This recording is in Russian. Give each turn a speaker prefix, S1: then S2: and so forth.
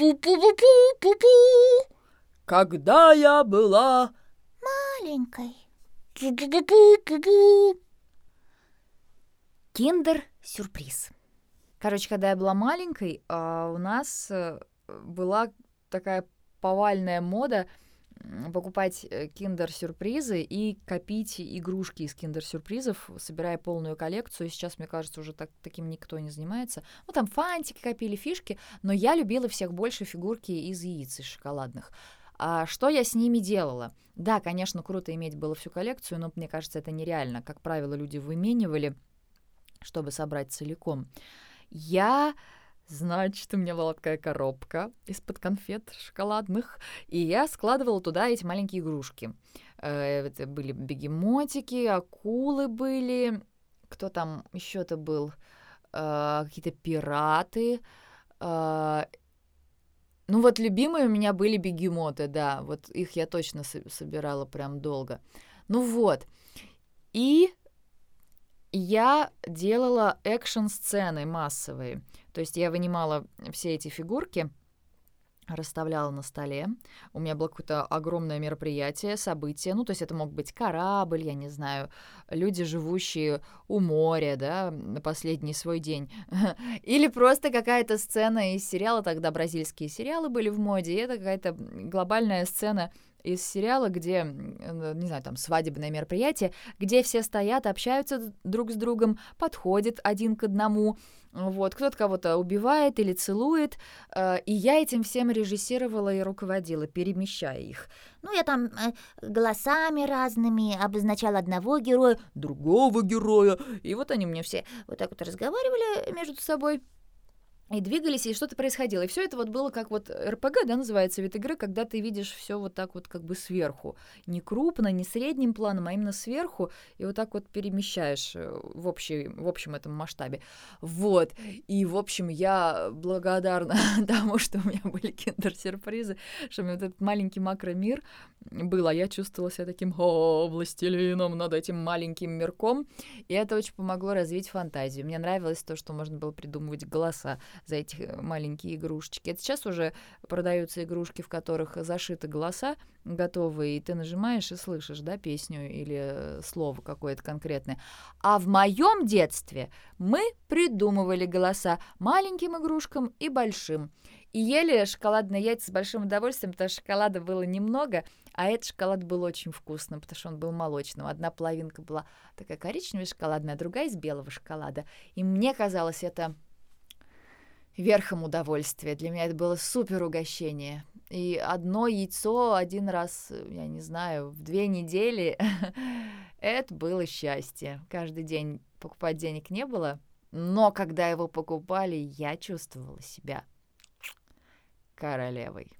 S1: Пу-пу-пу-пу-пу-пу.
S2: Когда я была...
S1: Маленькой. Пу-пу-пу-пу-пу.
S3: Киндер-сюрприз. Короче, когда я была маленькой, а, у нас э, была такая повальная мода покупать э, киндер-сюрпризы и копить игрушки из киндер-сюрпризов, собирая полную коллекцию. Сейчас, мне кажется, уже так, таким никто не занимается. Ну, там фантики копили, фишки, но я любила всех больше фигурки из яиц, из шоколадных. А что я с ними делала? Да, конечно, круто иметь было всю коллекцию, но мне кажется, это нереально. Как правило, люди выменивали, чтобы собрать целиком. Я Значит, у меня была такая коробка из-под конфет шоколадных, и я складывала туда эти маленькие игрушки. Э, Это были бегемотики, акулы были, кто там еще-то был, Э, какие-то пираты. Э, Ну вот любимые у меня были бегемоты, да, вот их я точно со- собирала прям долго. Ну вот, и я делала экшн-сцены массовые. То есть я вынимала все эти фигурки, расставляла на столе. У меня было какое-то огромное мероприятие, событие. Ну, то есть это мог быть корабль, я не знаю, люди, живущие у моря, да, на последний свой день. Или просто какая-то сцена из сериала, тогда бразильские сериалы были в моде, и это какая-то глобальная сцена из сериала, где, м, не знаю, там свадебное мероприятие, где все стоят, общаются друг с другом, подходят один к одному, вот, кто-то кого-то убивает или целует, э, и я этим всем режиссировала и руководила, перемещая их.
S1: Ну, я там э, голосами разными обозначала одного героя,
S3: Другого героя. И вот они мне все вот так вот разговаривали между собой и двигались, и что-то происходило. И все это вот было как вот РПГ, да, называется вид игры, когда ты видишь все вот так вот как бы сверху. Не крупно, не средним планом, а именно сверху, и вот так вот перемещаешь э, в, общей, в общем этом масштабе. Вот. И, в общем, я благодарна тому, что у меня были киндер-сюрпризы, что у меня вот этот маленький макромир был, а я чувствовала себя таким о, властелином над этим маленьким мирком. И это очень помогло развить фантазию. Мне нравилось то, что можно было придумывать голоса за эти э, маленькие игрушечки. Это сейчас уже продаются игрушки, в которых зашиты голоса готовые, и ты нажимаешь и слышишь, да, песню или э, слово какое-то конкретное. А в моем детстве мы придумывали голоса маленьким игрушкам и большим. И ели шоколадные яйца с большим удовольствием, потому что шоколада было немного, а этот шоколад был очень вкусным, потому что он был молочным. Одна половинка была такая коричневая шоколадная, а другая из белого шоколада. И мне казалось это верхом удовольствия. Для меня это было супер угощение. И одно яйцо один раз, я не знаю, в две недели, это было счастье. Каждый день покупать денег не было, но когда его покупали, я чувствовала себя королевой.